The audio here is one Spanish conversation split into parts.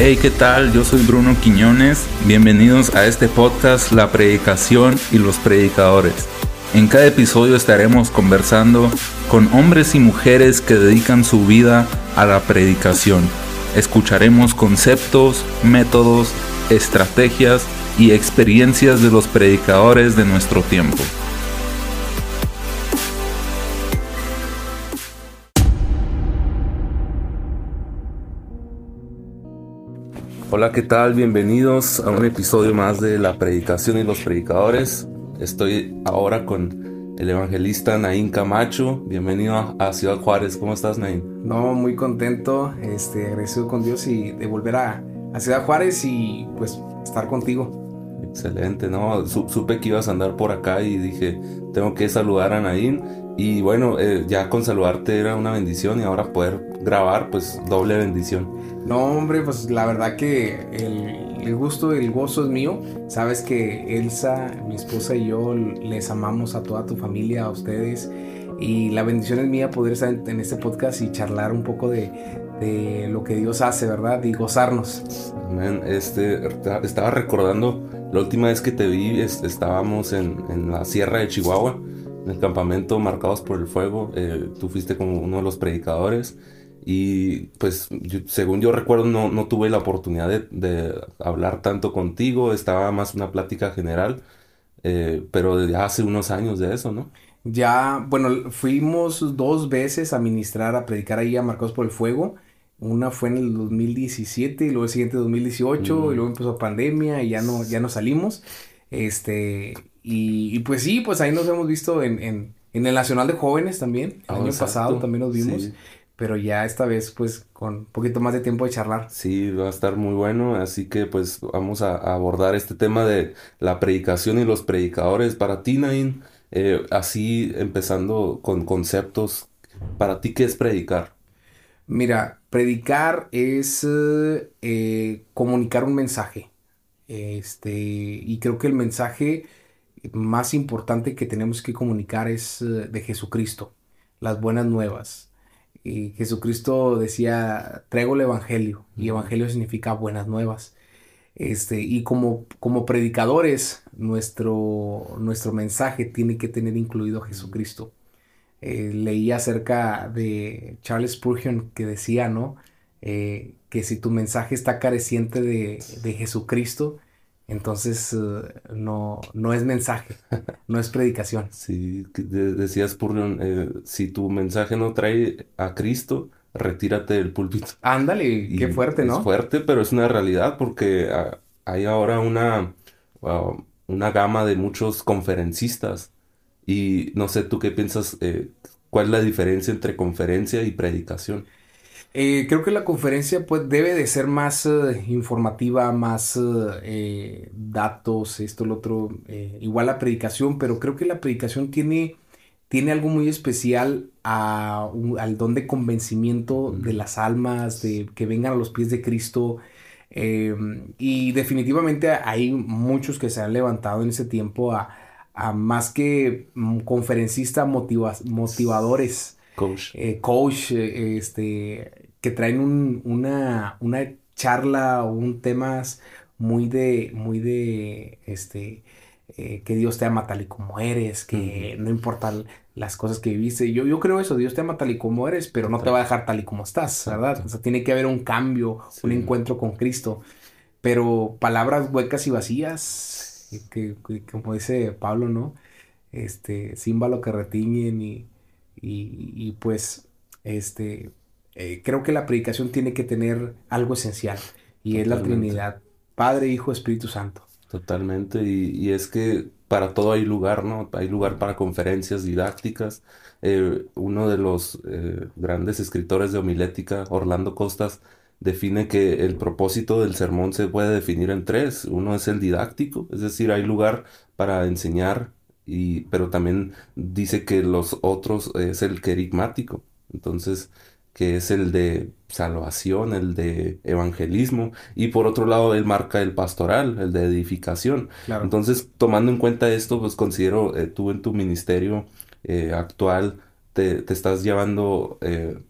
Hey, ¿qué tal? Yo soy Bruno Quiñones. Bienvenidos a este podcast La Predicación y los Predicadores. En cada episodio estaremos conversando con hombres y mujeres que dedican su vida a la predicación. Escucharemos conceptos, métodos, estrategias y experiencias de los predicadores de nuestro tiempo. Hola, ¿qué tal? Bienvenidos a un episodio más de La Predicación y los Predicadores. Estoy ahora con el evangelista Naín Camacho. Bienvenido a Ciudad Juárez. ¿Cómo estás, Naín? No, muy contento, este, agradecido con Dios y de volver a, a Ciudad Juárez y pues estar contigo. Excelente, ¿no? supe que ibas a andar por acá y dije, tengo que saludar a Naín. Y bueno, eh, ya con saludarte era una bendición y ahora poder grabar, pues doble bendición. No, hombre, pues la verdad que el, gusto y el gozo es mío. Sabes que Elsa, mi esposa y yo les amamos a toda tu familia, a ustedes. Y la bendición es mía poder estar en, este podcast y charlar un poco de, lo que Dios hace, ¿verdad? Y gozarnos. Amén. Este, estaba recordando la última vez que te vi, estábamos en, la sierra de Chihuahua, en el campamento Marcados por el Fuego. Eh, tú fuiste como uno de los predicadores. Y pues según yo recuerdo no, no tuve la oportunidad de, hablar tanto contigo, estaba más una plática general, eh, pero ya hace unos años de eso, ¿no? Ya, bueno, fuimos dos veces a ministrar, a predicar ahí a Marcos por el Fuego. Una fue en el 2017 y luego el siguiente 2018 y luego empezó pandemia y ya no, ya no salimos. Este, y, pues sí, pues ahí nos hemos visto en, en, en el Nacional de Jóvenes también. El oh, año pasado también nos vimos pero ya esta vez pues con un poquito más de tiempo de charlar. Sí, va a estar muy bueno, así que pues vamos a, abordar este tema de la predicación y los predicadores. Para ti, Nain, eh, así empezando con conceptos, ¿para ti qué es predicar? Mira, predicar es eh, comunicar un mensaje. Este, y creo que el mensaje más importante que tenemos que comunicar es eh, de Jesucristo, las buenas nuevas y Jesucristo decía, traigo el Evangelio, y Evangelio significa buenas nuevas. Este, y como, como predicadores, nuestro, nuestro mensaje tiene que tener incluido a Jesucristo. Eh, leí acerca de Charles Spurgeon que decía, ¿no? Eh, que si tu mensaje está careciente de, de Jesucristo, entonces eh, no, no es mensaje, no es predicación. Sí, decías Spurgeon, eh, si tu mensaje no trae a Cristo, retírate del púlpito. Ándale, qué fuerte, ¿no? Es fuerte, pero es una realidad porque ah, hay ahora una, una gama de muchos conferencistas y no sé tú qué piensas, eh, cuál es la diferencia entre conferencia y predicación. Eh, creo que la conferencia pues, debe de ser más eh, informativa, más eh, datos, esto, lo otro, igual la predicación, pero creo que la predicación tiene, tiene algo muy especial al don de convencimiento de las almas, de que vengan a los pies de Cristo. Em, y definitivamente hay muchos que se han levantado en ese tiempo a, más que mm, conferencistas motivadores coach, eh, coach eh, este, que traen una, una charla o un temas muy de, muy de, este, eh, que Dios te ama tal y como eres, que no importa las cosas que viviste. Yo, yo creo eso, Dios te ama tal y como eres, pero no te va a dejar tal y como estás, ¿verdad? O sea, tiene que haber un cambio, un encuentro con Cristo. Pero palabras huecas y vacías, que, como dice Pablo, ¿no? Este, símbolo que retiñen y y, pues, este, eh, creo que la predicación tiene que tener algo esencial y es la Trinidad, Padre, Hijo, Espíritu Santo. Totalmente, y, es que para todo hay lugar, ¿no? Hay lugar para conferencias didácticas. Eh, uno de los eh, grandes escritores de homilética, Orlando Costas, define que el propósito del sermón se puede definir en tres. Uno es el didáctico, es decir, hay lugar para enseñar y, pero también dice que los otros es el querigmático, entonces que es el de salvación, el de evangelismo, y por otro lado él marca el pastoral, el de edificación. Entonces, tomando en cuenta esto, pues considero eh, tú en tu ministerio eh, actual te, te, estás llevando, eh,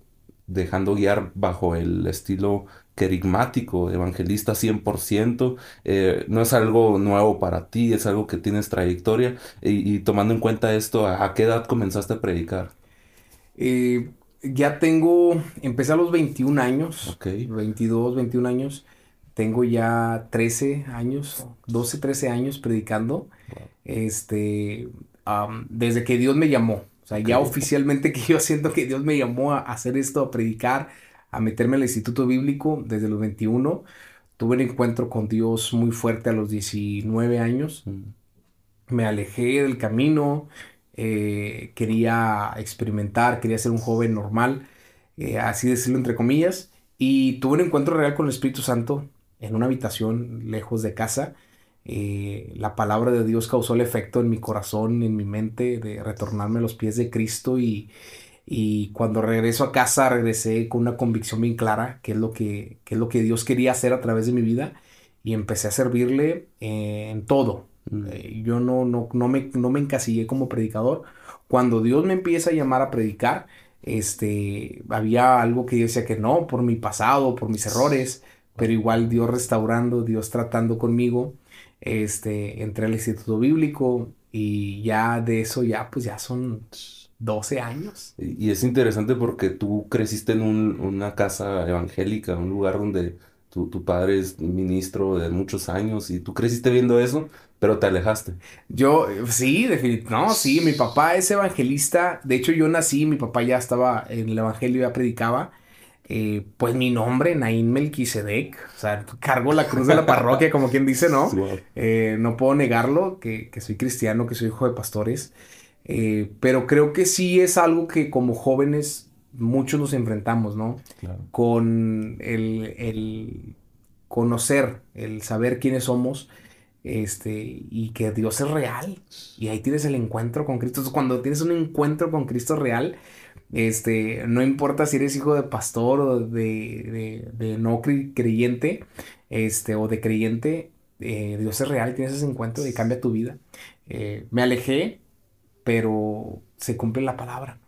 dejando guiar bajo el estilo querigmático, evangelista 100%, eh, no es algo nuevo para ti, es algo que tienes trayectoria. Y, tomando en cuenta esto, ¿a, qué edad comenzaste a predicar? Eh, ya tengo, empecé a los 21 años, 22, 21 años. Tengo ya 13 años, 12, 13 años predicando. Este, desde que Dios me llamó. O sea, ya oficialmente que yo siento que Dios me llamó a hacer esto, a predicar, a meterme al instituto bíblico desde los 21. Tuve un encuentro con Dios muy fuerte a los 19 años. Mm. Me alejé del camino, eh, quería experimentar, quería ser un joven normal, eh, así decirlo entre comillas, y tuve un encuentro real con el Espíritu Santo en una habitación lejos de casa. Eh, la palabra de Dios causó el efecto en mi corazón, en mi mente, de retornarme a los pies de Cristo y, y cuando regreso a casa regresé con una convicción bien clara, que es lo que, es lo que Dios quería hacer a través de mi vida y empecé a servirle en todo. Mm. Eh, yo no, no, no, me, no me encasillé como predicador. Cuando Dios me empieza a llamar a predicar, este, había algo que yo decía que no, por mi pasado, por mis errores, pero igual Dios restaurando, Dios tratando conmigo, este, entré al instituto bíblico y ya de eso ya, pues ya son 12 años. Y es interesante porque tú creciste en una casa evangélica, un lugar donde tu, tu, padre es ministro de muchos años y tú creciste viendo eso, pero te alejaste. Yo, sí, definitivamente, no, sí, mi papá es evangelista, de hecho yo nací, mi papá ya estaba en el evangelio, ya predicaba, eh, pues mi nombre, Naín Melquisedec, o sea, cargo la cruz de la parroquia, como quien dice, ¿no? Eh, no puedo negarlo, que, soy cristiano, que soy hijo de pastores, eh, pero creo que sí es algo que como jóvenes muchos nos enfrentamos, ¿no? Con el, el, conocer, el saber quiénes somos, este, y que Dios es real, y ahí tienes el encuentro con Cristo. Entonces, cuando tienes un encuentro con Cristo real, este, no importa si eres hijo de pastor o de, no creyente, este, o de creyente, eh, Dios es real, tienes ese encuentro y cambia tu vida. Eh, me alejé, pero se cumple la palabra.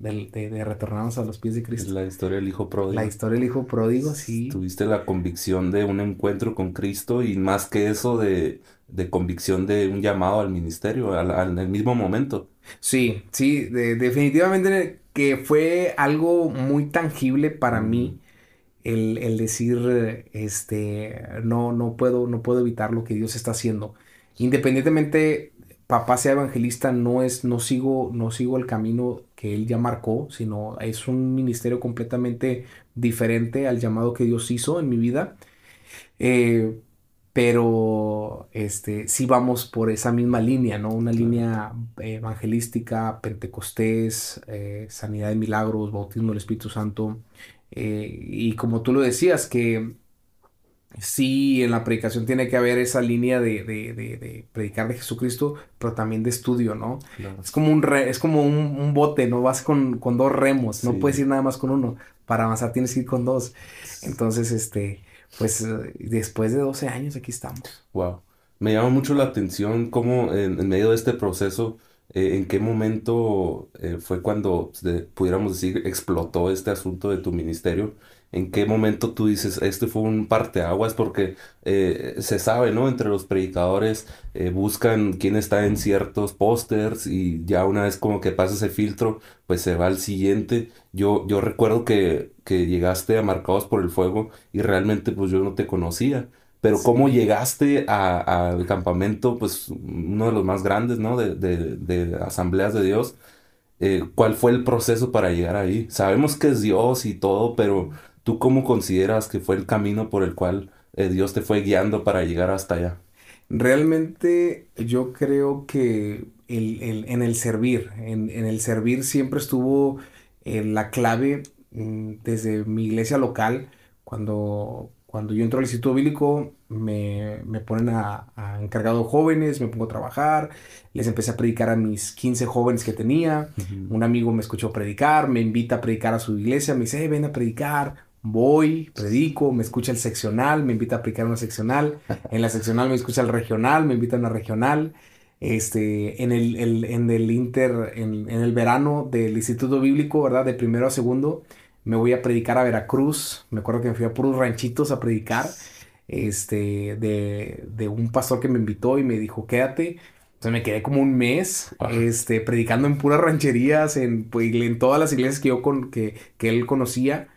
De, de, retornarnos a los pies de Cristo. La historia del hijo pródigo. La historia del hijo pródigo, sí. Tuviste la convicción de un encuentro con Cristo y más que eso de, de convicción de un llamado al ministerio al, el mismo momento. Sí, sí, definitivamente que fue algo muy tangible para mí el, decir, este, no, no puedo, no puedo evitar lo que Dios está haciendo. Independientemente papá sea evangelista, no es, no sigo, no sigo el camino que él ya marcó, sino es un ministerio completamente diferente al llamado que Dios hizo en mi vida. Eh, pero este, sí vamos por esa misma línea, ¿no? Una línea evangelística, pentecostés, eh, sanidad de milagros, bautismo del Espíritu Santo. Eh, y como tú lo decías, que sí en la predicación tiene que haber esa línea de, predicar de Jesucristo, pero también de estudio, ¿no? Es como un es como un, bote, ¿no? Vas con, dos remos, no puedes ir nada más con uno. Para avanzar tienes que ir con dos. Entonces, este pues eh, después de 12 años aquí estamos. Wow. Me llama mucho la atención cómo en, medio de este proceso, eh, en qué momento eh, fue cuando, pudiéramos decir, explotó este asunto de tu ministerio en qué momento tú dices, este fue un parteaguas, porque eh, se sabe, ¿no? Entre los predicadores eh, buscan quién está en ciertos pósters y ya una vez como que pasa ese filtro, pues se va al siguiente. Yo, yo recuerdo que, que llegaste a Marcados por el Fuego y realmente pues yo no te conocía. Pero cómo llegaste al campamento, pues uno de los más grandes, ¿no? De, de, de asambleas de Dios. Eh, ¿Cuál fue el proceso para llegar ahí? Sabemos que es Dios y todo, pero ¿Tú cómo consideras que fue el camino por el cual eh, Dios te fue guiando para llegar hasta allá? Realmente yo creo que en el servir, en, el servir siempre estuvo eh, la clave mm, desde mi iglesia local, cuando, cuando yo entro al instituto bíblico, me, ponen a, encargado jóvenes, me pongo a trabajar, les empecé a predicar a mis 15 jóvenes que tenía, un amigo me escuchó predicar, me invita a predicar a su iglesia, me dice, ven a predicar, voy, predico, me escucha el seccional, me invita a aplicar una seccional, en la seccional me escucha el regional, me invita a una regional, este, en el, en el inter, en, el verano del Instituto Bíblico, ¿verdad? De primero a segundo, me voy a predicar a Veracruz. Me acuerdo que me fui a puros ranchitos a predicar. Este, de, de un pastor que me invitó y me dijo, quédate. Entonces me quedé como un mes, este, predicando en puras rancherías, en, pues, en todas las iglesias que yo con, que, que él conocía.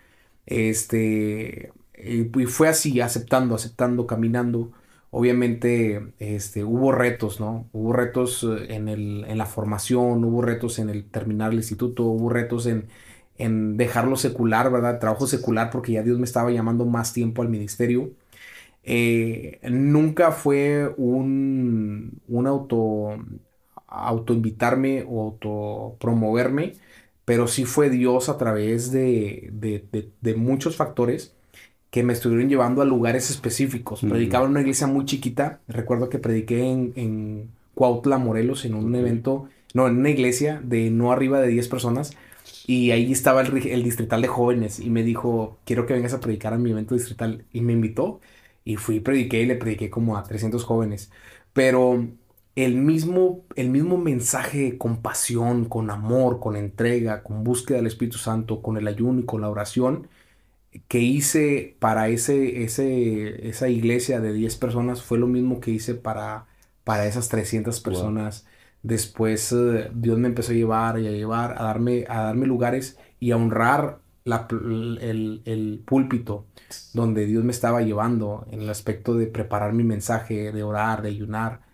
Este, y fue así, aceptando, aceptando, caminando obviamente este, hubo retos, ¿no? Hubo retos eh, en, el, en la formación, hubo retos en el terminar el instituto, hubo retos en, en dejarlo secular, ¿verdad? Trabajo secular porque ya Dios me estaba llamando más tiempo al ministerio. Eh, nunca fue un, un auto, autoinvitarme o autopromoverme, pero sí fue Dios a través de, de, de, de muchos factores que me estuvieron llevando a lugares específicos. Predicaba en una iglesia muy chiquita. Recuerdo que prediqué en, en Cuautla, Morelos, en un evento, no, en una iglesia de no arriba de 10 personas. Y ahí estaba el, el, distrital de jóvenes y me dijo, quiero que vengas a predicar a mi evento distrital. Y me invitó y fui, prediqué y le prediqué como a 300 jóvenes. Pero el mismo, el mismo mensaje con pasión, con amor, con entrega, con búsqueda del Espíritu Santo, con el ayuno y con la oración, que hice para ese, ese, esa iglesia de 10 personas fue lo mismo que hice para, para esas 300 personas. Después eh, Dios me empezó a llevar y a llevar, a darme, a darme lugares y a honrar la, el, el, púlpito donde Dios me estaba llevando en el aspecto de preparar mi mensaje, de orar, de ayunar,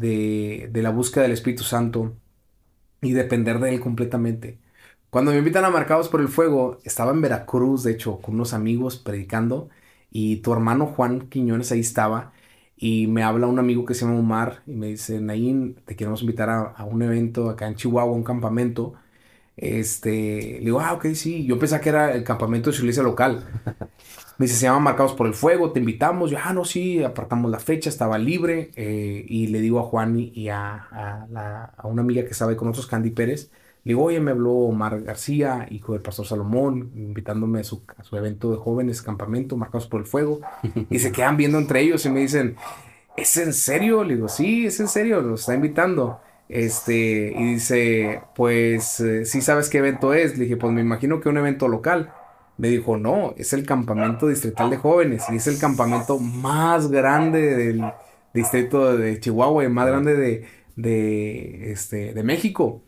de, de la búsqueda del Espíritu Santo y depender de Él completamente. Cuando me invitan a Marcados por el Fuego, estaba en Veracruz, de hecho, con unos amigos predicando, y tu hermano Juan Quiñones ahí estaba, y me habla un amigo que se llama Omar, y me dice, Naín, te queremos invitar a, un evento acá en Chihuahua, un campamento. Este, le digo, ah, ok, sí. Yo pensaba que era el campamento de su iglesia local. Me dice, se llama Marcados por el Fuego, te invitamos. Yo, ah, no, sí, apartamos la fecha, estaba libre. Eh, y le digo a Juan y a, a, a, una amiga que estaba ahí con nosotros, Candy Pérez, le digo, oye, me habló Omar García, hijo del pastor Salomón, invitándome a su, a su evento de jóvenes, campamento, marcados por el fuego. y se quedan viendo entre ellos y me dicen, ¿es en serio? Le digo, sí, es en serio, los está invitando. Este, y dice, pues, eh, sí sabes qué evento es. Le dije, pues me imagino que un evento local. Me dijo, no, es el campamento distrital de jóvenes y es el campamento más grande del distrito de Chihuahua y más grande de, de, este, de México.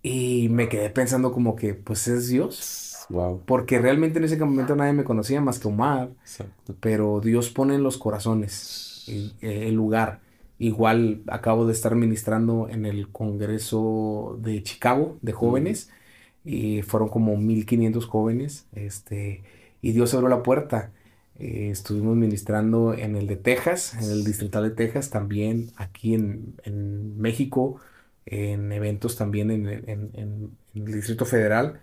Y me quedé pensando como que, pues es Dios. Wow. Porque realmente en ese campamento nadie me conocía más que Omar. Exacto. Pero Dios pone en los corazones el, lugar. Igual acabo de estar ministrando en el Congreso de Chicago de jóvenes. Y fueron como 1500 jóvenes. Este, y Dios abrió la puerta. Eh, estuvimos ministrando en el de Texas, en el distrital de Texas, también aquí en, en México en eventos también en, el Distrito Federal.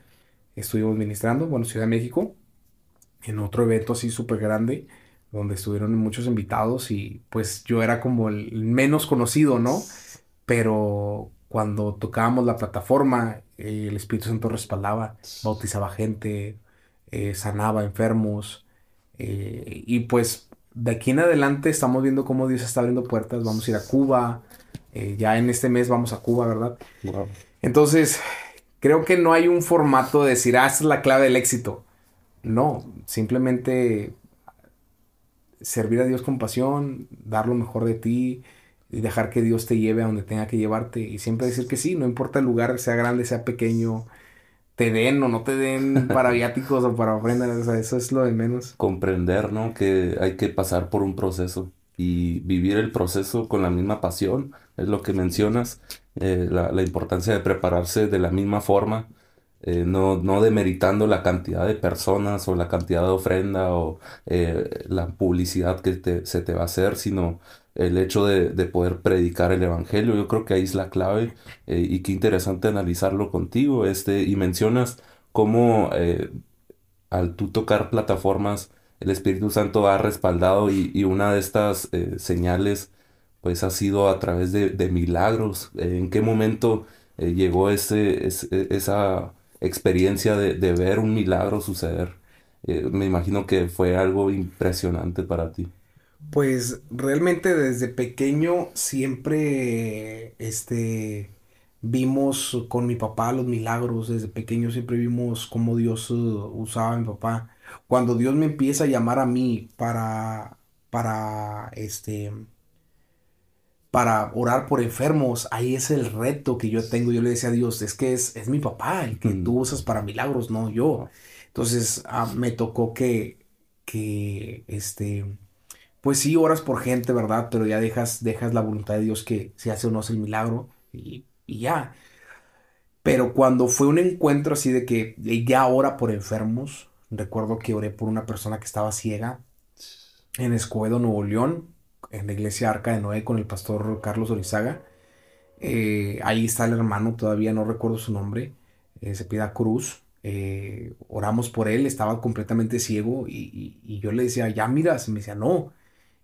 Estuvimos ministrando, bueno, Ciudad de México, en otro evento así súper grande, donde estuvieron muchos invitados y pues yo era como el menos conocido, ¿no? Pero cuando tocábamos la plataforma, el Espíritu Santo respaldaba, bautizaba gente, eh, sanaba enfermos. Eh, y pues de aquí en adelante estamos viendo cómo Dios está abriendo puertas. Vamos a ir a Cuba, eh, ya en este mes vamos a Cuba, ¿verdad? Entonces, creo que no hay un formato de decir, ah, es la clave del éxito. No, simplemente servir a Dios con pasión, dar lo mejor de ti y dejar que Dios te lleve a donde tenga que llevarte y siempre decir que sí, no importa el lugar, sea grande, sea pequeño, te den o no te den para viáticos o para ofrendas, o sea, eso es lo de menos. Comprender, ¿no? Que hay que pasar por un proceso y vivir el proceso con la misma pasión, es lo que mencionas, eh, la, la, importancia de prepararse de la misma forma, eh, no, no demeritando la cantidad de personas o la cantidad de ofrenda o eh, la publicidad que te, se te va a hacer, sino el hecho de, de, poder predicar el Evangelio. Yo creo que ahí es la clave y qué interesante analizarlo contigo. Este, y mencionas cómo al tú tocar plataformas, el Espíritu Santo ha respaldado y, una de estas eh, señales pues ha sido a través de, milagros. Eh, ¿En qué momento eh, llegó ese, esa experiencia de, ver un milagro suceder? me imagino que fue algo impresionante para ti. Pues realmente desde pequeño siempre este, vimos con mi papá los milagros, desde pequeño siempre vimos cómo Dios uh, usaba a mi papá. Cuando Dios me empieza a llamar a mí para, para, este, para orar por enfermos, ahí es el reto que yo tengo. Yo le decía a Dios, es que es, es mi papá el que Mm. tú usas para milagros, no yo. Entonces ah, me tocó que, que, este, pues sí, oras por gente, ¿verdad? Pero ya dejas, dejas la voluntad de Dios que se hace o no hace el milagro y, y ya. Pero cuando fue un encuentro así de que ya ora por enfermos, recuerdo que oré por una persona que estaba ciega en Escobedo, Nuevo León, en la iglesia Arca de Noé con el pastor Carlos Orizaga. Eh, ahí está el hermano, todavía no recuerdo su nombre, eh, se pida Cruz. Eh, oramos por él, estaba completamente ciego y, y- y yo le decía, ya miras, y me decía, no.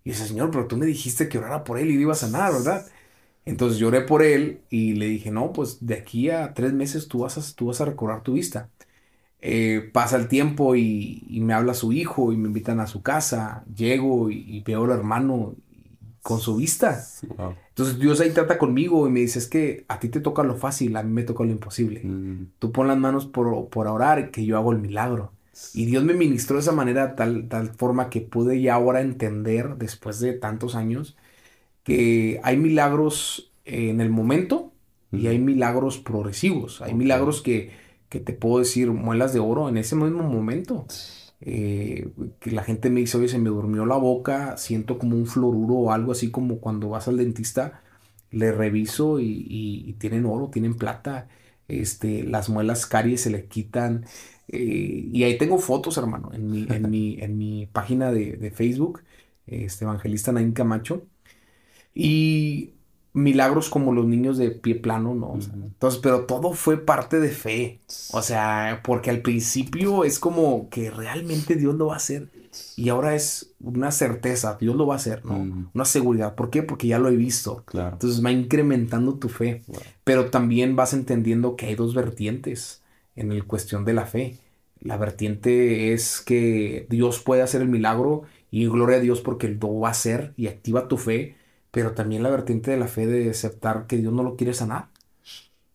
Y dice, Señor, pero tú me dijiste que orara por él y le iba a sanar, ¿verdad? Entonces lloré por él y le dije, no, pues de aquí a tres meses tú vas a, tú vas a recobrar tu vista. Eh, pasa el tiempo y, y me habla su hijo y me invitan a su casa. Llego y, y veo al hermano con su vista. Wow. Entonces Dios ahí trata conmigo y me dice, es que a ti te toca lo fácil, a mí me toca lo imposible. Mm, Tú pon las manos por, por orar que yo hago el milagro. Y Dios me ministró de esa manera, tal, tal forma que pude ya ahora entender, después de tantos años, que hay milagros en el momento y hay milagros progresivos. Hay milagros que, que te puedo decir, muelas de oro en ese mismo momento. Eh, que la gente me dice, oye, se me durmió la boca, siento como un fluoruro o algo así como cuando vas al dentista, le reviso y, y- y tienen oro, tienen plata, este, las muelas caries se le quitan. Eh, y ahí tengo fotos, hermano, en mi, en mi, en mi página de, de Facebook, este, Evangelista Naín Camacho. Y milagros como los niños de pie plano, ¿no? O sea, Ujú. entonces, pero todo fue parte de fe. O sea, porque al principio es como que realmente Dios lo va a hacer. Y ahora es una certeza, Dios lo va a hacer, ¿no? Una seguridad. ¿Por qué? Porque ya lo he visto. claro. Entonces va incrementando tu fe. Wow. Pero también vas entendiendo que hay dos vertientes en el cuestión de la fe. La vertiente es que Dios puede hacer el milagro y gloria a Dios porque Él lo va a hacer y activa tu fe, pero también la vertiente de la fe de aceptar que Dios no lo quiere sanar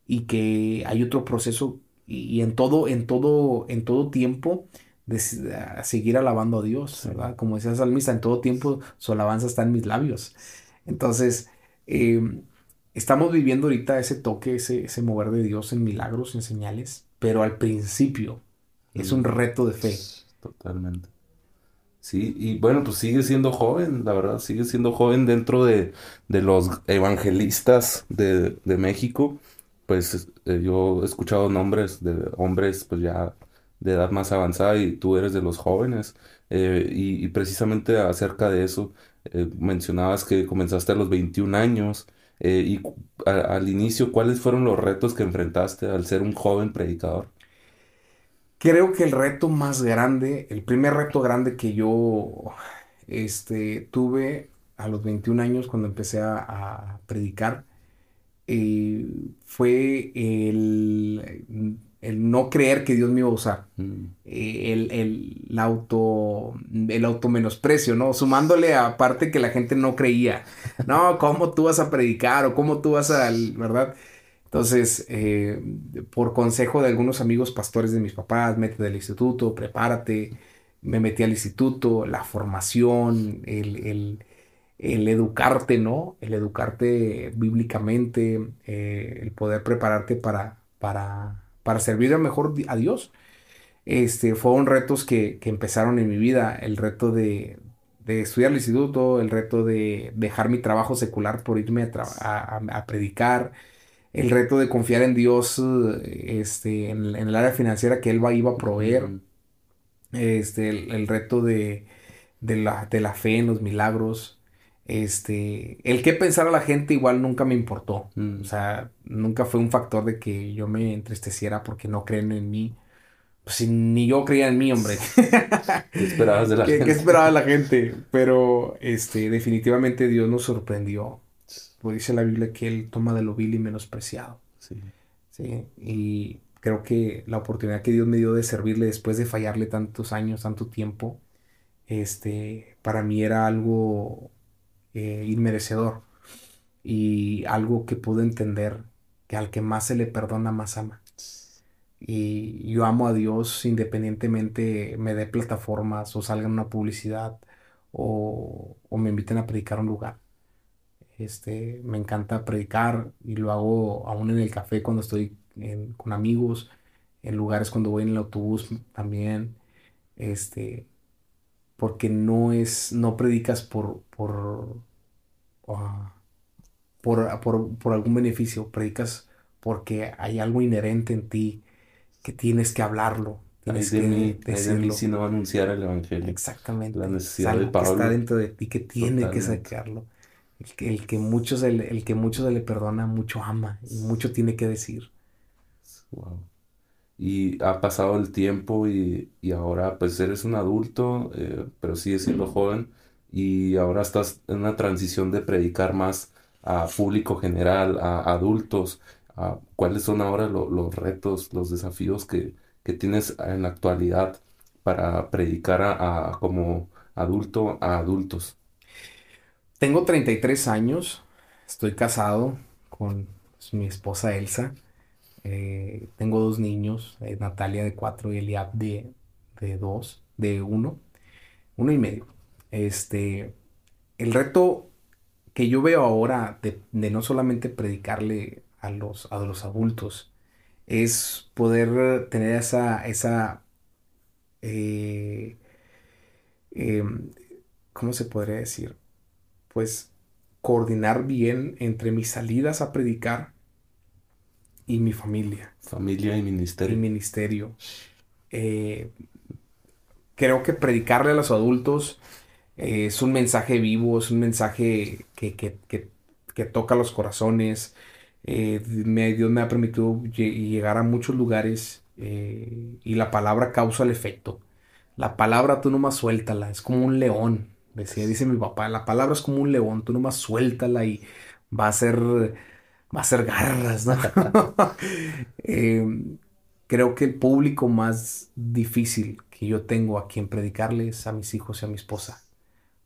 y que hay otro proceso y, y en todo, en todo, en todo tiempo de seguir alabando a Dios. ¿verdad? Como decía el salmista, en todo tiempo su alabanza está en mis labios. Entonces, eh, estamos viviendo ahorita ese toque, ese, ese mover de Dios en milagros, en señales, pero al principio es un reto de fe. Totalmente. Sí, y bueno, pues sigue siendo joven, la verdad, sigue siendo joven dentro de, de los evangelistas de, de México. Pues eh, yo he escuchado nombres de hombres pues ya de edad más avanzada y tú eres de los jóvenes. Eh, y, precisamente acerca de eso, eh, mencionabas que comenzaste a los 21 años. y al inicio, ¿cuáles fueron los retos que enfrentaste al ser un joven predicador? Creo que el reto más grande, el primer reto grande que yo este, tuve a los 21 años cuando empecé a, a predicar, eh, fue el, el no creer que Dios me iba a usar. Mm, eh, el, el, la auto, el automenosprecio, ¿no? Sumándole aparte que la gente no creía. No, ¿cómo tú vas a predicar? O ¿cómo tú vas a, ¿verdad? Entonces, eh, por consejo de algunos amigos pastores de mis papás, métete al instituto, prepárate. Me metí al instituto, la formación, el, el, el educarte, ¿no? El educarte bíblicamente, eh, el poder prepararte para, para, para servir mejor a Dios. Este, fueron retos que, que empezaron en mi vida, el reto de, de estudiar al instituto, el reto de dejar mi trabajo secular por irme a- a predicar, el reto de confiar en Dios este, en, en el área financiera que Él va, iba a proveer, este, el, el reto de, de la, de la fe en los milagros, este, el qué pensar a la gente igual nunca me importó, mm. o sea, nunca fue un factor de que yo me entristeciera porque no creen en mí. Pues ni yo creía en mí, hombre. ¿Qué esperabas de la ¿Qué, qué gente? esperaba la gente? Pero este, definitivamente Dios nos sorprendió. Pues dice la Biblia que Él toma de lo vil y menospreciado. Sí. ¿sí? Y creo que la oportunidad que Dios me dio de servirle después de fallarle tantos años, tanto tiempo, este, para mí era algo eh, inmerecedor y algo que pude entender que al que más se le perdona, más ama. Y yo amo a Dios independientemente me dé plataformas o salga en una publicidad o, o me inviten a predicar a un lugar. Este, me encanta predicar y lo hago aún en el café cuando estoy con amigos, en lugares cuando voy en el autobús también. Este, porque no es, no predicas por, por, ah, por, por, algún beneficio, predicas porque hay algo inherente en ti que tienes que hablarlo. Tienes de que mí, de mí si no anunciar el evangelio. Exactamente. La necesidad es de Pablo. que está dentro de ti que tiene que sacarlo. El que, el que mucho se le, el que mucho se le perdona, mucho ama y mucho tiene que decir. Wow. Y ha pasado el tiempo y, y ahora pues eres un adulto, eh, pero sigues siendo joven y ahora estás en una transición de predicar más a público general, a adultos. a ¿cuáles son ahora lo- los retos, los desafíos que, que tienes en la actualidad para predicar a, a- como adulto a adultos? Tengo 33 años, estoy casado con pues, mi esposa Elsa. Eh, tengo dos niños, eh, Natalia de 4 y Eliab de, de 2, de 1, uno y medio. Este, el reto que yo veo ahora de, de no solamente predicarle a los, a los adultos, es poder tener esa, esa eh, em, ¿cómo se podría decir? Pues coordinar bien entre mis salidas a predicar y mi familia Familia y y ministerio. ministerio. Eh, creo que predicarle a los adultos eh, es un mensaje vivo, es un mensaje que, que- que- que toca los corazones. Eh, me- Dios me ha permitido lle- llegar a muchos lugares eh, y la palabra causa el efecto. La palabra tú nomás suéltala, es como un león, decía, dice mi papá, la palabra es como un león, tú nomás suéltala y va a ser, va a ser garras, ¿no? Eh, creo que el público más difícil que yo tengo a quien predicarle es a mis hijos y a mi esposa,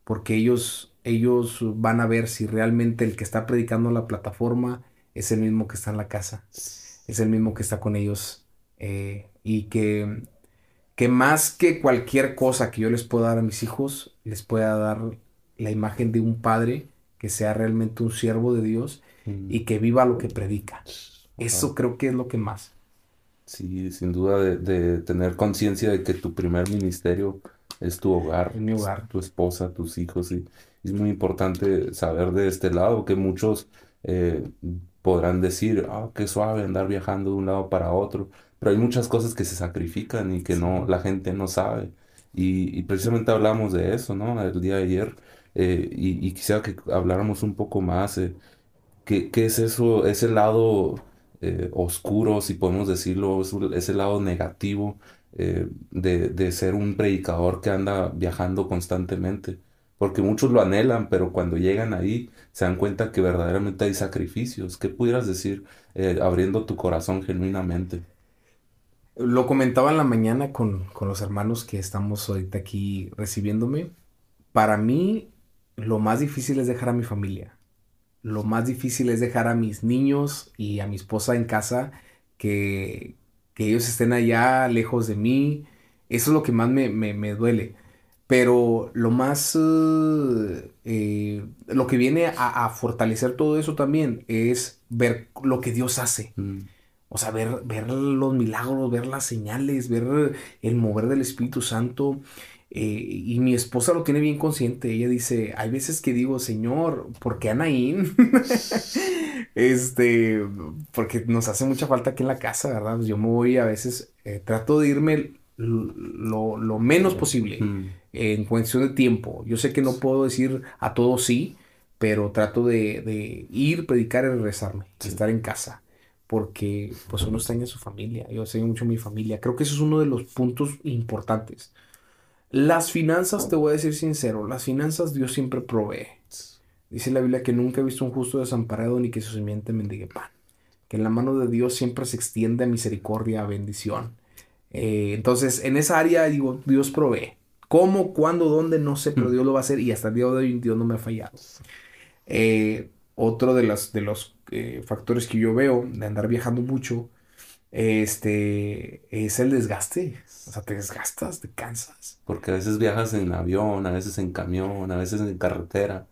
porque ellos, ellos van a ver si realmente el que está predicando la plataforma es el mismo que está en la casa, es el mismo que está con ellos eh, y que, que más que cualquier cosa que yo les pueda dar a mis hijos, les pueda dar la imagen de un padre que sea realmente un siervo de Dios Mm. y que viva lo que predica. Eso creo que es lo que más. Sí, sin duda de, de tener conciencia de que tu primer ministerio es tu hogar, mi es hogar. tu esposa, tus hijos, y es muy importante saber de este lado que muchos eh, podrán decir, ah, qué suave andar viajando de un lado para otro, pero hay muchas cosas que se sacrifican y que no, la gente no sabe. Y, y precisamente hablamos de eso, ¿no? El día de ayer, eh, y, y quisiera que habláramos un poco más. eh, ¿Qué, qué es eso? Ese lado eh, oscuro, si podemos decirlo, ese lado negativo de, de ser un predicador que anda viajando constantemente. Porque muchos lo anhelan, pero cuando llegan ahí se dan cuenta que verdaderamente hay sacrificios. ¿Qué pudieras decir abriendo tu corazón genuinamente? Lo comentaba en la mañana con, con los hermanos que estamos ahorita aquí recibiéndome. Para mí, lo más difícil es dejar a mi familia. Lo más difícil es dejar a mis niños y a mi esposa en casa, que, que ellos estén allá lejos de mí. Eso es lo que más me, me- me duele. Pero lo más, eh, eh, lo que viene a, a fortalecer todo eso también es ver lo que Dios hace. Mm, O sea, ver, ver los milagros, ver las señales, ver el mover del Espíritu Santo. Eh, y mi esposa lo tiene bien consciente. Ella dice, hay veces que digo, Señor, ¿por qué Anaín? Este, porque nos hace mucha falta aquí en la casa, ¿verdad? Yo me voy a veces, eh, trato de irme lo, lo menos posible mm, en cuestión de tiempo. Yo sé que no puedo decir a todos sí, pero trato de, de ir, predicar y regresarme, Sí. estar en casa, porque pues uno extraña a su familia, yo extraño mucho a mi familia. Creo que eso es uno de los puntos importantes. Las finanzas, te voy a decir sincero, las finanzas Dios siempre provee. Dice la Biblia que nunca he visto un justo desamparado ni que su simiente mendigue pan. Que en la mano de Dios siempre se extiende a misericordia, a bendición. Eh, entonces, en esa área, digo, Dios provee. ¿Cómo, cuándo, dónde? No sé, pero Dios lo va a hacer y hasta el día de hoy Dios no me ha fallado. Eh, otro de los, de los eh, factores que yo veo de andar viajando mucho, este, es el desgaste. O sea, te desgastas, te cansas. Porque a veces viajas en avión, a veces en camión, a veces en carretera.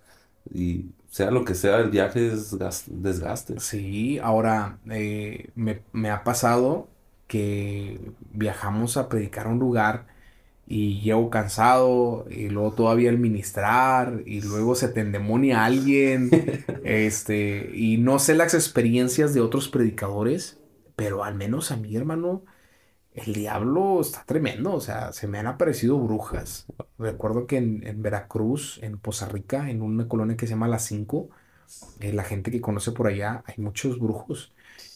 Y sea lo que sea, el viaje es desgaste. Sí, ahora eh, me, me ha pasado que viajamos a predicar a un lugar y llego cansado y luego todavía el ministrar y luego se te endemonia alguien este y no sé las experiencias de otros predicadores pero al menos a mi hermano el diablo está tremendo o sea se me han aparecido brujas. Recuerdo que en, Veracruz en Poza Rica en una colonia que se llama Las Cinco eh, la gente que conoce por allá hay muchos brujos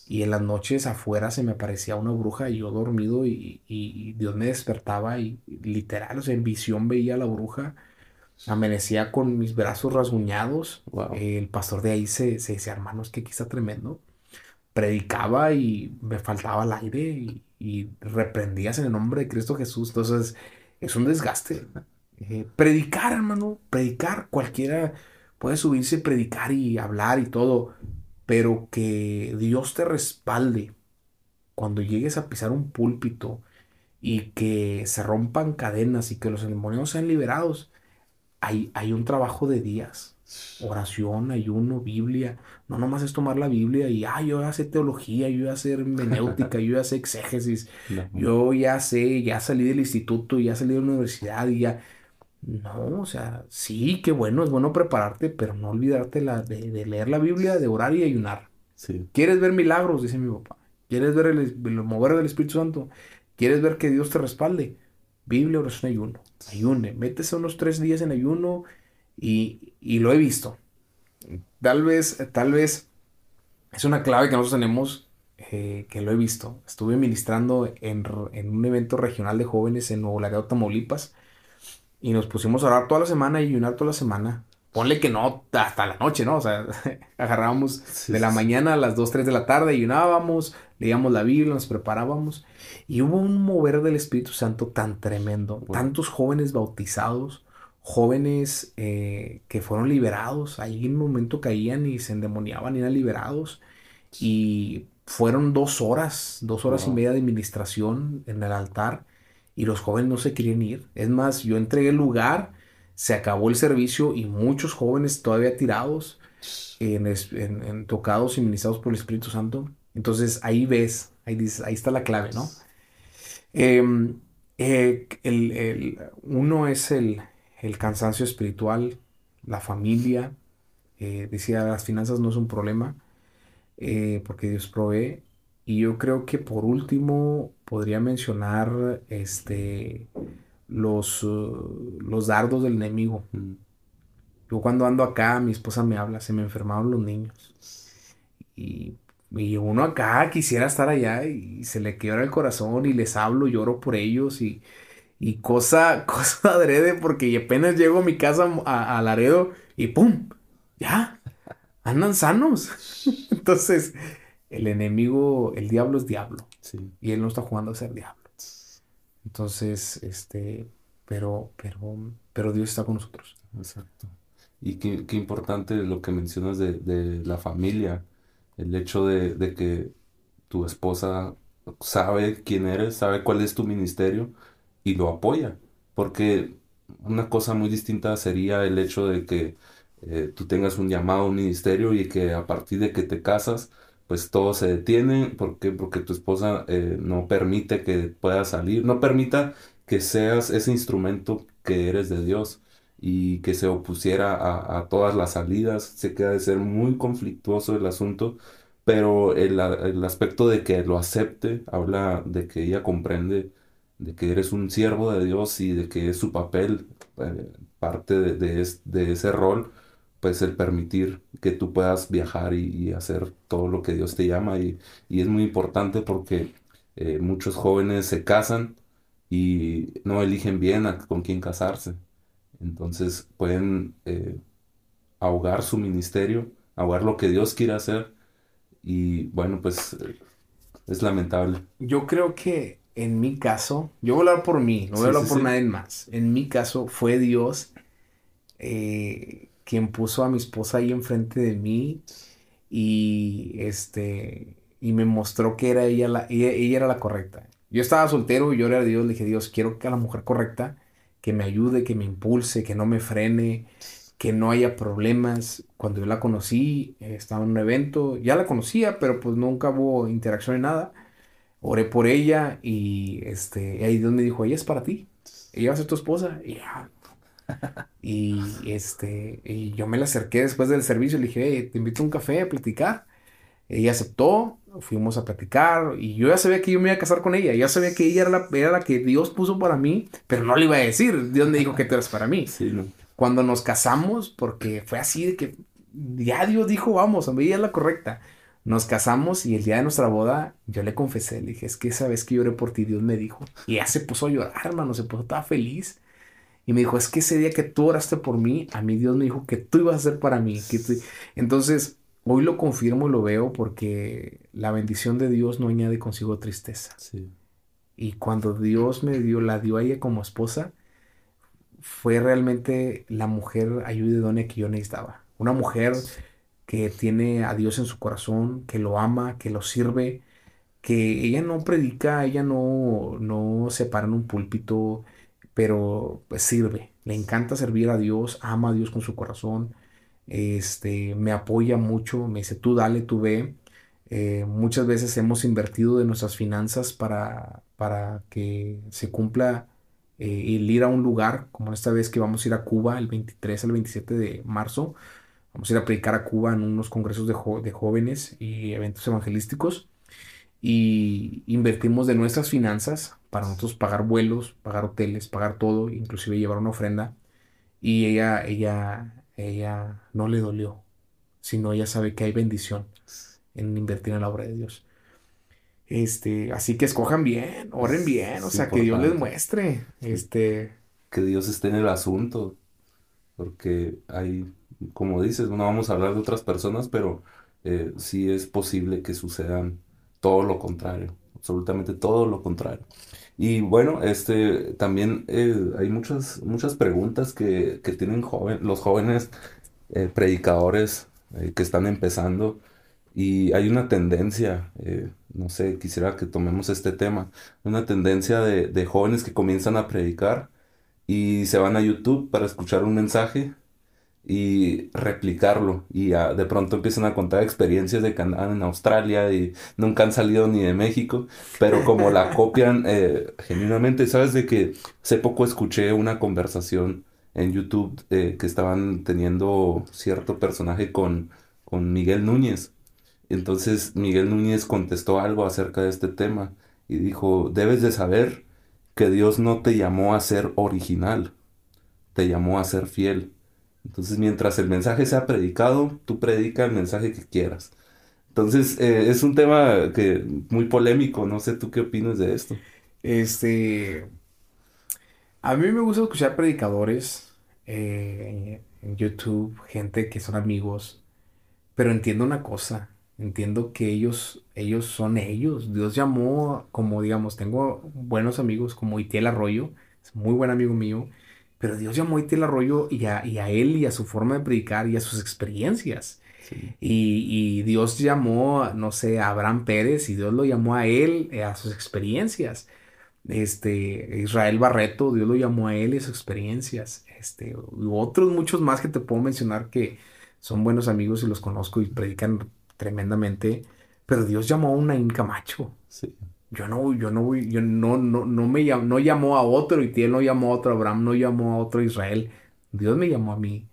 y en las noches afuera se me aparecía una bruja y yo dormido y, Dios me despertaba y, literal, o sea, en visión veía a la bruja. Amanecía con mis brazos rasguñados. el pastor de ahí se, se decía, hermanos, que aquí está tremendo. Predicaba y me faltaba el aire y, y reprendías en el nombre de Cristo Jesús. Entonces, es un desgaste. Eh, predicar, hermano, predicar. Cualquiera puede subirse, predicar y hablar y todo pero que Dios te respalde cuando llegues a pisar un púlpito y que se rompan cadenas y que los endemoniados sean liberados, hay, hay un trabajo de días. Oración, ayuno, Biblia. No nomás es tomar la Biblia y, ah, yo ya sé teología, yo ya sé hermenéutica, yo ya sé exégesis, yo ya sé, ya salí del instituto, ya salí de la universidad y ya no, o sea, sí, qué bueno, es bueno prepararte, pero no olvidarte la, de, leer la Biblia, de orar y ayunar. Sí. ¿Quieres ver milagros? Dice mi papá. ¿Quieres ver el, mover del Espíritu Santo? ¿Quieres ver que Dios te respalde? Biblia, oración, ayuno. Ayune. Métese unos tres días en ayuno y, lo he visto. Tal vez, tal vez es una clave que nosotros tenemos eh, que lo he visto. Estuve ministrando en, en, un evento regional de jóvenes en Nuevo Laredo, Tamaulipas y nos pusimos a orar toda la semana y ayunar toda la semana. Ponle que no hasta la noche, ¿no? O sea, agarrábamos de la mañana a las 2, 3 de la tarde, ayunábamos, leíamos la Biblia, nos preparábamos. Y hubo un mover del Espíritu Santo tan tremendo. Tantos jóvenes bautizados, jóvenes eh, que fueron liberados. Ahí en un momento caían y se endemoniaban y eran liberados. Y fueron dos horas, dos horas y media de administración en el altar y los jóvenes no se querían ir. Es más, yo entregué el lugar, se acabó el servicio y muchos jóvenes todavía tirados, en, tocados y ministrados por el Espíritu Santo. Entonces ahí ves, ahí, ahí está la clave, ¿no? Em, eh, el, uno es el, cansancio espiritual, la familia. Eh, decía, las finanzas no es un problema eh, porque Dios provee. Y yo creo que por último podría mencionar este, los, uh, los dardos del enemigo. Mm. Yo cuando ando acá, mi esposa me habla, se me enfermaron los niños. Y, uno acá quisiera estar allá y se le quiebra el corazón y les hablo, lloro por ellos y, y cosa, cosa adrede porque apenas llego a mi casa a, a Laredo y ¡pum! Ya, andan sanos. Entonces, el enemigo, el diablo es diablo. Y él no está jugando a ser diablo. Entonces, este, pero, pero, pero Dios está con nosotros. Exacto. Y qué, importante lo que mencionas de, la familia, el hecho de, que tu esposa sabe quién eres, sabe cuál es tu ministerio y lo apoya. Porque una cosa muy distinta sería el hecho de que eh, tú tengas un llamado a un ministerio y que a partir de que te casas, pues todo se detiene. ¿Por Porque tu esposa eh, no permite que puedas salir, no permita que seas ese instrumento que eres de Dios y que se opusiera a, todas las salidas. Se queda de ser muy conflictuoso el asunto, pero el, aspecto de que lo acepte habla de que ella comprende de que eres un siervo de Dios y de que es su papel, eh, parte de, de ese rol pues el permitir que tú puedas viajar y, hacer todo lo que Dios te llama y, es muy importante porque eh, muchos jóvenes se casan y no eligen bien con quién casarse. Entonces pueden eh, ahogar su ministerio, ahogar lo que Dios quiere hacer y bueno, pues eh, es lamentable. Yo creo que en mi caso, yo voy a hablar por mí, no voy a hablar por nadie más. En mi caso fue Dios quien puso a mi esposa ahí enfrente de mí y este y me mostró que era ella la ella, ella era la correcta. Yo estaba soltero y yo a Dios, le dije, "Dios, quiero que a la mujer correcta que me ayude, que me impulse, que no me frene, que no haya problemas." Cuando yo la conocí, eh, estaba en un evento, ya la conocía, pero pues nunca hubo interacción ni nada. Oré por ella y este ahí Dios me dijo, "Ella es para ti. Ella va a ser tu esposa." Y ya, y este, y yo me la acerqué después del servicio y le dije, "Hey, te invito a un café a platicar. Ella aceptó, fuimos a platicar y yo ya sabía que yo me iba a casar con ella, ya sabía que ella era la, era la que Dios puso para mí, pero no le iba a decir, Dios me dijo que tú eres para mí. Sí, ¿no? Cuando nos casamos, porque fue así de que ya Dios dijo, vamos, a mí ella es la correcta. Nos casamos y el día de nuestra boda yo le confesé, le dije, es que esa vez que lloré por ti, Dios me dijo. Y ella se puso a llorar, hermano, se puso toda feliz. Y me dijo, es que ese día que tú oraste por mí, a mí Dios me dijo que tú ibas a ser para mí. Que tú-". Entonces, hoy lo confirmo y lo veo porque la bendición de Dios no añade consigo tristeza. Sí. Y cuando Dios me dio, la dio a ella como esposa, fue realmente la mujer ayuda idónea que yo necesitaba. Una mujer que tiene a Dios en su corazón, que lo ama, que lo sirve, que ella no predica, ella no, no se para en un púlpito, pero pues, sirve. Le encanta servir a Dios, ama a Dios con su corazón, este, me apoya mucho, me dice, tú dale, tú ve. Eh, muchas veces hemos invertido de nuestras finanzas para, para que se cumpla eh, el ir a un lugar, como esta vez que vamos a ir a Cuba el 23 al 27 de marzo. Vamos a ir a predicar a Cuba en unos congresos de, de jóvenes y eventos evangelísticos. Y invertimos de nuestras finanzas para nosotros pagar vuelos, pagar hoteles, pagar todo, inclusive llevar una ofrenda. Y ella, ella, ella no le dolió, sino ella sabe que hay bendición en invertir en la obra de Dios. Este, así que escojan bien, oren bien, o sea, que Dios les muestre. Este, Que Dios esté en el asunto, porque hay, como dices, no vamos a hablar de otras personas, pero eh, sí es posible que sucedan todo lo contrario, absolutamente todo lo contrario. Y bueno, este, también eh, hay muchas, muchas preguntas que, que tienen joven, los jóvenes eh, predicadores eh, que están empezando. Y hay una tendencia, no sé, quisiera que tomemos este tema, una tendencia de, de jóvenes que comienzan a predicar y se van a YouTube para escuchar un mensaje y replicarlo y de pronto empiezan a contar experiencias de que andaban en Australia y nunca han salido ni de México, pero como la copian eh, genuinamente, sabes de que hace poco escuché una conversación en YouTube eh, que estaban teniendo cierto personaje con, con Miguel Núñez. Entonces Miguel Núñez contestó algo acerca de este tema y dijo, debes de saber que Dios no te llamó a ser original, te llamó a ser fiel. Entonces, mientras el mensaje sea predicado, tú predica el mensaje que quieras. Entonces, eh, es un tema que muy polémico, no sé tú qué opinas de esto. este, a mí me gusta escuchar predicadores eh, en YouTube, gente que son amigos, pero entiendo una cosa, entiendo que ellos, ellos son ellos. Dios llamó, como digamos, tengo buenos amigos como Itiel Arroyo, es muy buen amigo mío, pero Dios llamó a Itiel Arroyo y a, y a él y a su forma de predicar y a sus experiencias. Sí, Y, y Dios llamó, no sé, a Abraham Pérez y Dios lo llamó a él, eh, a sus experiencias. Este, Israel Barreto, Dios lo llamó a él y a sus experiencias. Este, y otros muchos más que te puedo mencionar que son buenos amigos y los conozco y predican tremendamente. Pero Dios llamó a un Naín Camacho. sí, Yo no, yo no, yo no, no, no me llam- no llamó a otro, y él no llamó a otro, Abraham no llamó a otro Israel. Dios me llamó a mí.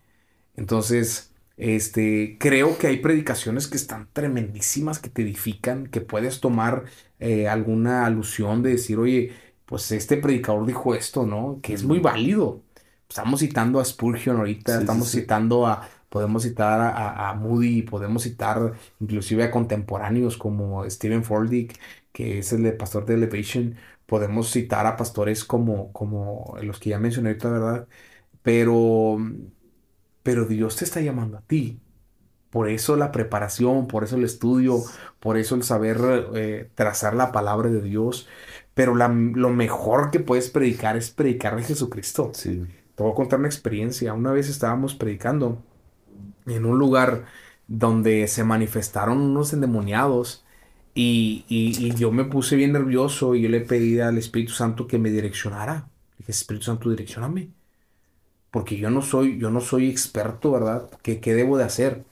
Entonces, este, creo que hay predicaciones que están tremendísimas, que te edifican, que puedes tomar eh, alguna alusión de decir, oye, pues este predicador dijo esto, ¿no? Que es muy válido. Estamos citando a Spurgeon ahorita, sí, estamos sí, citando a, podemos citar a, a- Moody, podemos citar inclusive a contemporáneos como Stephen Furtick, que es el de pastor de Elevation. Podemos citar a pastores como, como los que ya mencioné ahorita, ¿verdad? Pero, pero Dios te está llamando a ti. Por eso la preparación, por eso el estudio, por eso el saber eh, trazar la palabra de Dios. Pero la- lo mejor que puedes predicar es predicar de Jesucristo. sí, Te voy a contar una experiencia. Una vez estábamos predicando en un lugar donde se manifestaron unos endemoniados y, y, yo me puse bien nervioso y yo le pedí al Espíritu Santo que me direccionara. dije, Espíritu Santo, direccioname. Porque yo no soy, yo no soy experto, ¿verdad? ¿Qué, ¿Qué debo de hacer?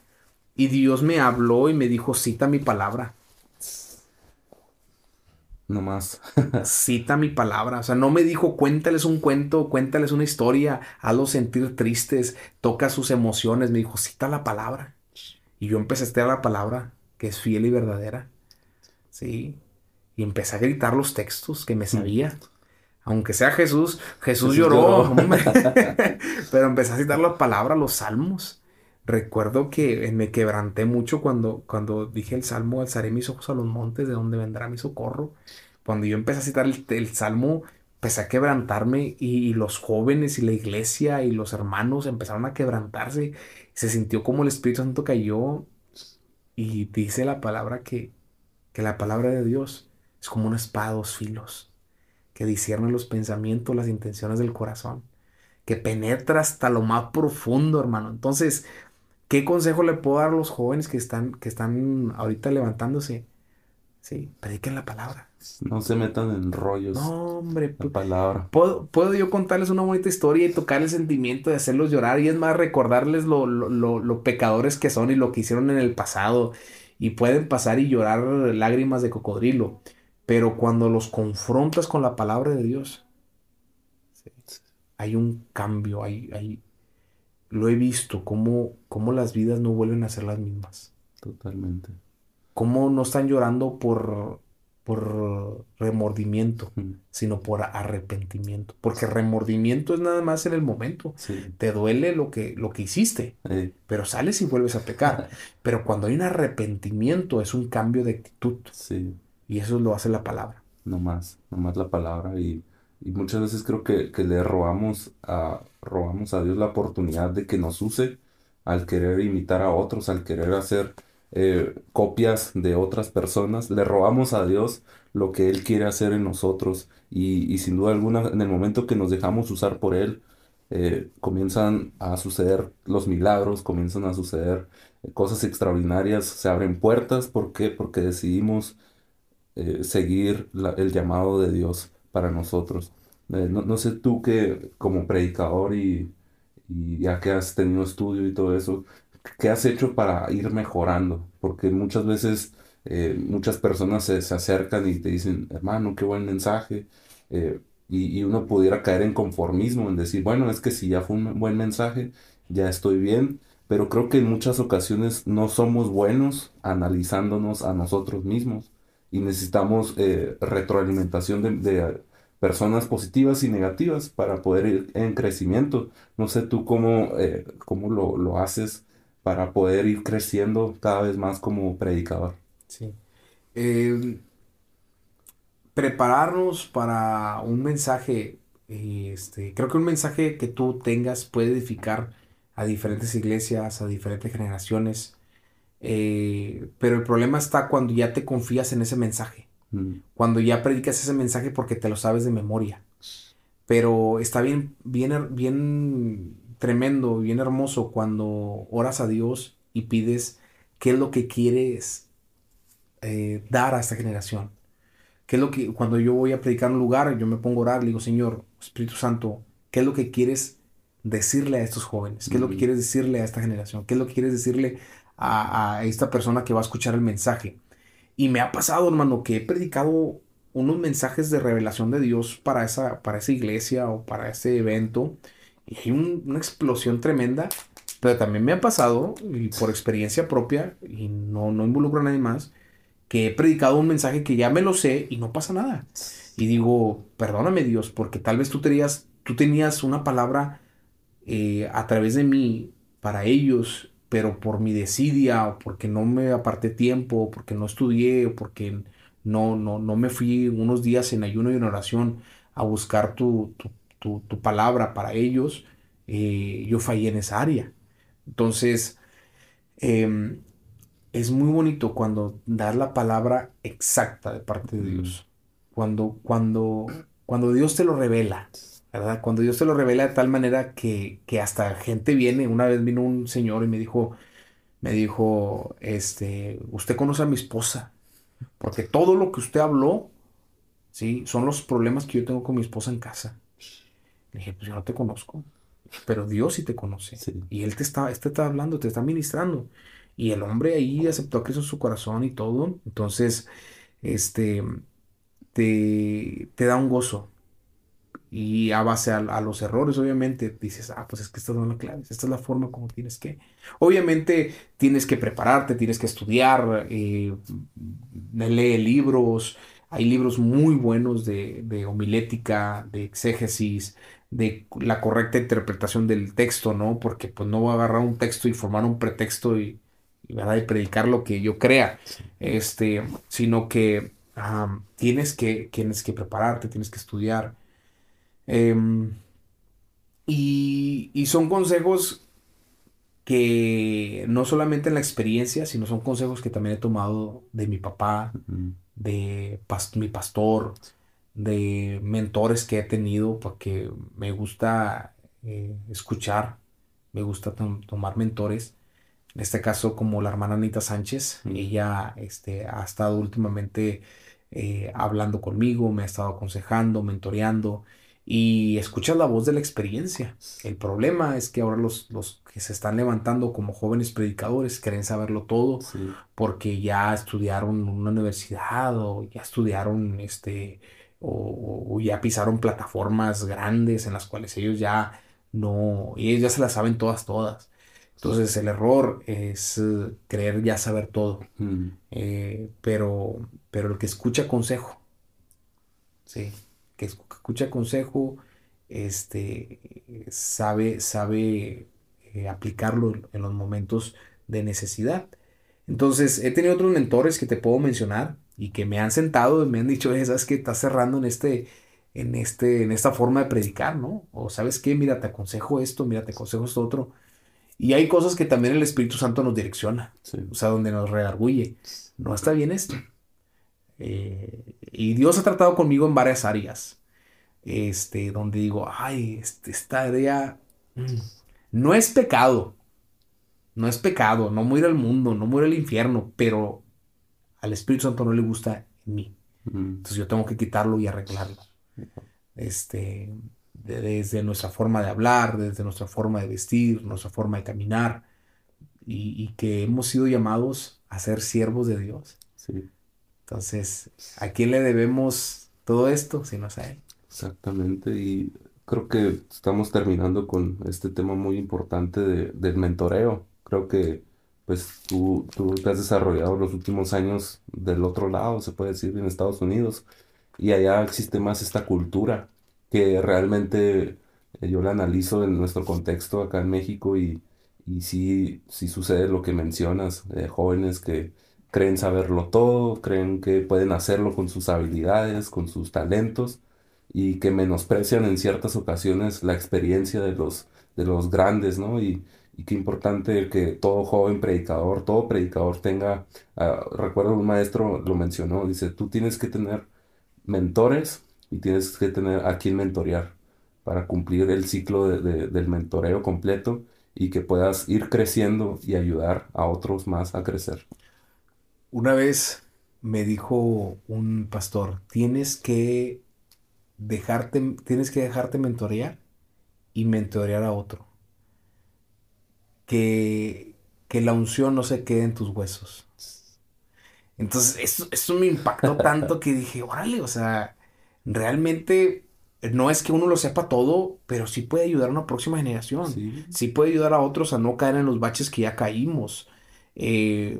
Y Dios me habló y me dijo, cita mi palabra. No más. cita mi palabra. O sea, no me dijo, cuéntales un cuento, cuéntales una historia, hazlos sentir tristes, toca sus emociones. Me dijo, cita la palabra. Y yo empecé a estar la palabra, que es fiel y verdadera. Sí. Y empecé a gritar los textos que me sabía. Aunque sea Jesús, Jesús, lloró, pero empecé a citar la palabra, los salmos. Recuerdo que me quebranté mucho cuando, cuando dije el salmo, alzaré mis ojos a los montes, de donde vendrá mi socorro. Cuando yo empecé a citar el, salmo, empecé a quebrantarme y, los jóvenes y la iglesia y los hermanos empezaron a quebrantarse. Se sintió como el Espíritu Santo cayó y dice la palabra que que la palabra de Dios es como una espada dos filos, que discierne los pensamientos, las intenciones del corazón, que penetra hasta lo más profundo, hermano. Entonces, ¿qué consejo le puedo dar a los jóvenes que están, que están ahorita levantándose? Sí, prediquen la palabra. No se metan en rollos. No, hombre. La palabra. Puedo, puedo, yo contarles una bonita historia y tocar el sentimiento de hacerlos llorar y es más recordarles lo, lo, lo, lo pecadores que son y lo que hicieron en el pasado y pueden pasar y llorar lágrimas de cocodrilo, pero cuando los confrontas con la palabra de Dios, hay un cambio, hay, hay, lo he visto, cómo, cómo las vidas no vuelven a ser las mismas. Totalmente. Cómo no están llorando por, por remordimiento, sino por arrepentimiento. Porque remordimiento es nada más en el momento. Te duele lo que, lo que hiciste, pero sales y vuelves a pecar. pero cuando hay un arrepentimiento es un cambio de actitud. Y eso lo hace la palabra. No más, no más la palabra. Y, muchas veces creo que, le robamos a, robamos a Dios la oportunidad de que nos use al querer imitar a otros, al querer hacer eh, copias de otras personas, le robamos a Dios lo que Él quiere hacer en nosotros y, sin duda alguna en el momento que nos dejamos usar por Él, eh, comienzan a suceder los milagros, comienzan a suceder eh, cosas extraordinarias, se abren puertas, ¿por qué? Porque decidimos seguir el llamado de Dios para nosotros. No, sé tú que como predicador y, y ya que has tenido estudio y todo eso, ¿qué has hecho para ir mejorando? Porque muchas veces eh, muchas personas se, acercan y te dicen, hermano, qué buen mensaje. Eh, y, uno pudiera caer en conformismo, en decir, bueno, es que si ya fue un buen mensaje, ya estoy bien. Pero creo que en muchas ocasiones no somos buenos analizándonos a nosotros mismos y necesitamos eh, retroalimentación de, personas positivas y negativas para poder ir en crecimiento. No sé tú cómo, cómo lo, lo haces para poder ir creciendo cada vez más como predicador. Sí. Em, prepararnos para un mensaje, este, creo que un mensaje que tú tengas puede edificar a diferentes iglesias, a diferentes generaciones, eh, pero el problema está cuando ya te confías en ese mensaje, mm. cuando ya predicas ese mensaje porque te lo sabes de memoria. Pero está bien, bien, bien tremendo, bien hermoso cuando oras a Dios y pides qué es lo que quieres eh, dar a esta generación. ¿Qué es lo que, cuando yo voy a predicar un lugar, yo me pongo a orar, le digo, Señor, Espíritu Santo, ¿qué es lo que quieres decirle a estos jóvenes? ¿Qué es lo que quieres decirle a esta generación? ¿Qué es lo que quieres decirle a, a esta persona que va a escuchar el mensaje? Y me ha pasado, hermano, que he predicado unos mensajes de revelación de Dios para esa, para esa iglesia o para ese evento y una explosión tremenda, pero también me ha pasado, y por experiencia propia, y no, no involucro a nadie más, que he predicado un mensaje que ya me lo sé y no pasa nada. Y digo, perdóname Dios, porque tal vez tú tenías, tú tenías una palabra eh, a través de mí para ellos, pero por mi desidia, o porque no me aparté tiempo, o porque no estudié, o porque no, no, no me fui unos días en ayuno y en oración a buscar tu, tu, palabra para ellos, eh, yo fallé en esa área. Entonces, em, es muy bonito cuando das la palabra exacta de parte de Dios. Cuando, cuando, cuando Dios te lo revela, ¿verdad? Cuando Dios te lo revela de tal manera que, que hasta gente viene, una vez vino un señor y me dijo, me dijo, este, usted conoce a mi esposa, porque todo lo que usted habló, sí, son los problemas que yo tengo con mi esposa en casa. Le dije, pues yo no te conozco, pero Dios sí te conoce. Sí. Y Él te está, este está hablando, te está ministrando. Y el hombre ahí aceptó que eso es su corazón y todo. Entonces, este, te, te da un gozo. Y a base a, a los errores, obviamente, dices, ah, pues es que estas son las claves, esta es la forma como tienes que. Obviamente tienes que prepararte, tienes que estudiar, eh, lee libros, hay libros muy buenos de, de homilética, de exégesis, de la correcta interpretación del texto, ¿no? Porque pues no voy a agarrar un texto y formar un pretexto y, y, ¿verdad? y predicar lo que yo crea, este, sino que tienes que, tienes que prepararte, tienes que estudiar. Em, y, y son consejos que no solamente en la experiencia, sino son consejos que también he tomado de mi papá, de mi pastor, de mentores que he tenido, porque me gusta eh, escuchar, me gusta tom- tomar mentores. En este caso, como la hermana Anita Sánchez, Mm. ella este, ha estado últimamente eh, hablando conmigo, me ha estado aconsejando, mentoreando y escuchas la voz de la experiencia. El problema es que ahora los, los que se están levantando como jóvenes predicadores quieren saberlo todo Sí. porque ya estudiaron en una universidad o ya estudiaron este o, o ya pisaron plataformas grandes en las cuales ellos ya no, y ellos ya se las saben todas, todas. Entonces el error es eh, creer ya saber todo, Mm. Eh, pero, pero el que escucha consejo, sí, que escucha consejo, este, sabe, sabe eh, aplicarlo en los momentos de necesidad. Entonces, he tenido otros mentores que te puedo mencionar y que me han sentado y me han dicho, "Eh, sabes que estás cerrando en este, en este, en esta forma de predicar, ¿no? O sabes qué, mira, te aconsejo esto, mira, te aconsejo esto otro. Y hay cosas que también el Espíritu Santo nos direcciona, Sí. o sea, donde nos redarguye. No está bien esto. Eh, y Dios ha tratado conmigo en varias áreas, este, donde digo, ay, este, esta área mm, no es pecado, no es pecado, no muere el mundo, no muere el infierno, pero al Espíritu Santo no le gusta en mí. Mm. Entonces yo tengo que quitarlo y arreglarlo. Este, de- desde nuestra forma de hablar, desde nuestra forma de vestir, nuestra forma de caminar, y, y que hemos sido llamados a ser siervos de Dios. Sí. Entonces, ¿a quién le debemos todo esto? Si no es a Él. Exactamente, y creo que estamos terminando con este tema muy importante de- del mentoreo. Creo que pues tú, tú te has desarrollado los últimos años del otro lado, se puede decir, en Estados Unidos, y allá existe más esta cultura que realmente eh, yo la analizo en nuestro contexto acá en México y, y sí, sí sucede lo que mencionas, eh, jóvenes que creen saberlo todo, creen que pueden hacerlo con sus habilidades, con sus talentos y que menosprecian en ciertas ocasiones la experiencia de los, de los grandes, ¿no? Y, y qué importante que todo joven predicador, todo predicador tenga, ah, recuerdo un maestro lo mencionó, dice, tú tienes que tener mentores y tienes que tener a quien mentorear para cumplir el ciclo de- de- del mentoreo completo y que puedas ir creciendo y ayudar a otros más a crecer. Una vez me dijo un pastor, tienes que dejarte, tienes que dejarte mentorear y mentorear a otro. Que, que la unción no se quede en tus huesos. Entonces, eso, eso me impactó tanto que dije, órale, o sea, realmente no es que uno lo sepa todo, pero sí puede ayudar a una próxima generación. Sí, Sí puede ayudar a otros a no caer en los baches que ya caímos. Eh,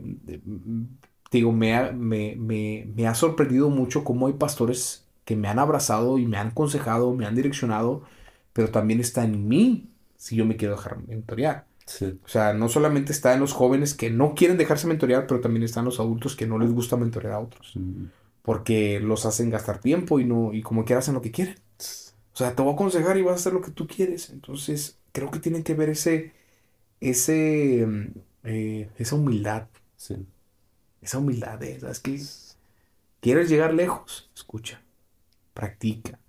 digo, me ha, me, me- me ha sorprendido mucho cómo hay pastores que me han abrazado y me han aconsejado, me han direccionado, pero también está en mí si yo me quiero dejar mentorear. Sí, O sea, no solamente está en los jóvenes que no quieren dejarse mentorear, pero también están los adultos que no les gusta mentorear a otros, mm, porque los hacen gastar tiempo y no y como quiera hacen lo que quieren. O sea, te voy a aconsejar y vas a hacer lo que tú quieres. Entonces, creo que tienen que ver ese, ese, eh, esa humildad, sí, esa humildad, ¿eh? ¿Sabes qué? ¿Quieres llegar lejos? Escucha, practica,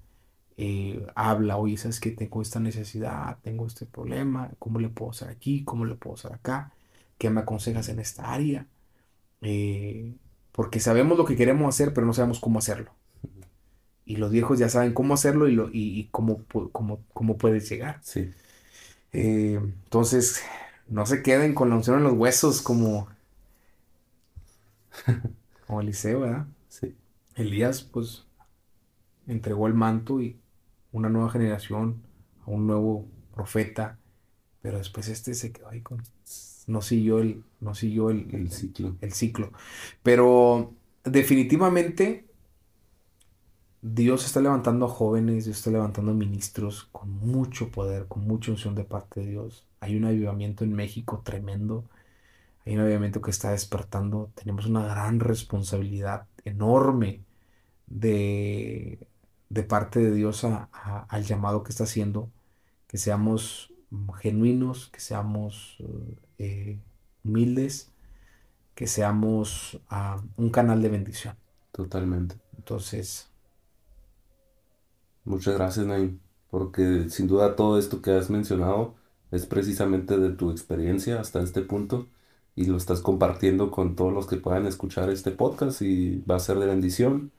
eh, habla, oye, ¿sabes qué? Tengo esta necesidad, tengo este problema, ¿cómo le puedo hacer aquí? ¿Cómo le puedo hacer acá? ¿qué me aconsejas en esta área? Eh, porque sabemos lo que queremos hacer, pero no sabemos cómo hacerlo. Y los viejos ya saben cómo hacerlo y, lo, y, cómo, cómo, cómo, puedes llegar. Sí. Eh, entonces, no se queden con la unción en los huesos como, como Eliseo, ¿verdad? Sí. Elías, pues, entregó el manto y una nueva generación, a un nuevo profeta, pero después este se quedó ahí con... No siguió el, no siguió el, el ciclo. El ciclo. Pero definitivamente Dios está levantando a jóvenes, Dios está levantando a ministros con mucho poder, con mucha unción de parte de Dios. Hay un avivamiento en México tremendo. Hay un avivamiento que está despertando. Tenemos una gran responsabilidad enorme de, de parte de Dios al llamado que está haciendo. Que seamos genuinos, que seamos eh, humildes, que seamos ah, un canal de bendición. Totalmente. Entonces, Muchas gracias, Naim, porque sin duda todo esto que has mencionado es precisamente de tu experiencia hasta este punto y lo estás compartiendo con todos los que puedan escuchar este podcast y va a ser de bendición.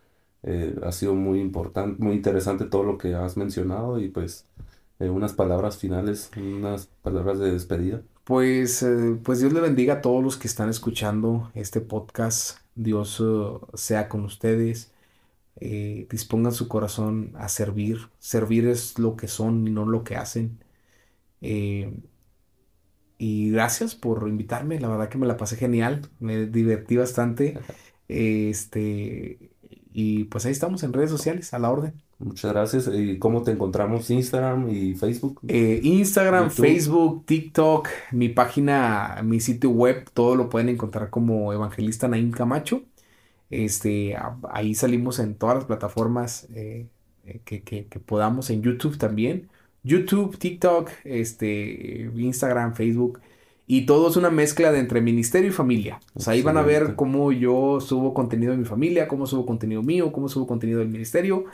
Eh, ha sido muy importante, muy interesante todo lo que has mencionado y pues eh, unas palabras finales, unas palabras de despedida. Pues, eh, pues Dios le bendiga a todos los que están escuchando este podcast. Dios sea con ustedes eh, dispongan su corazón a servir. Servir es lo que son y no lo que hacen. Eh, y gracias por invitarme, la verdad que me la pasé genial, me divertí bastante. Este, y pues ahí estamos en redes sociales, a la orden. Muchas gracias. ¿Y cómo te encontramos? Instagram y Facebook. Eh, Instagram, Facebook, TikTok, mi página, mi sitio web, todo lo pueden encontrar como Evangelista Naim Camacho. Este, ahí salimos en todas las plataformas eh, eh, que, podamos, en YouTube también. YouTube, TikTok, este, Instagram, Facebook. Y todo es una mezcla de entre ministerio y familia. O sea, ahí van a ver cómo yo subo contenido de mi familia, cómo subo contenido mío, cómo subo contenido del ministerio.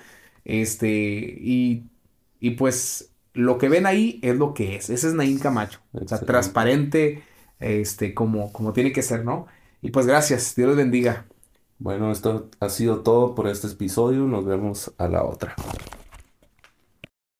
Este, y, y pues lo que ven ahí es lo que es. Ese es Naim Camacho. O sea, transparente, este, como, como tiene que ser, ¿no? Y pues gracias. Dios los bendiga. Bueno, esto ha sido todo por este episodio. Nos vemos a la otra.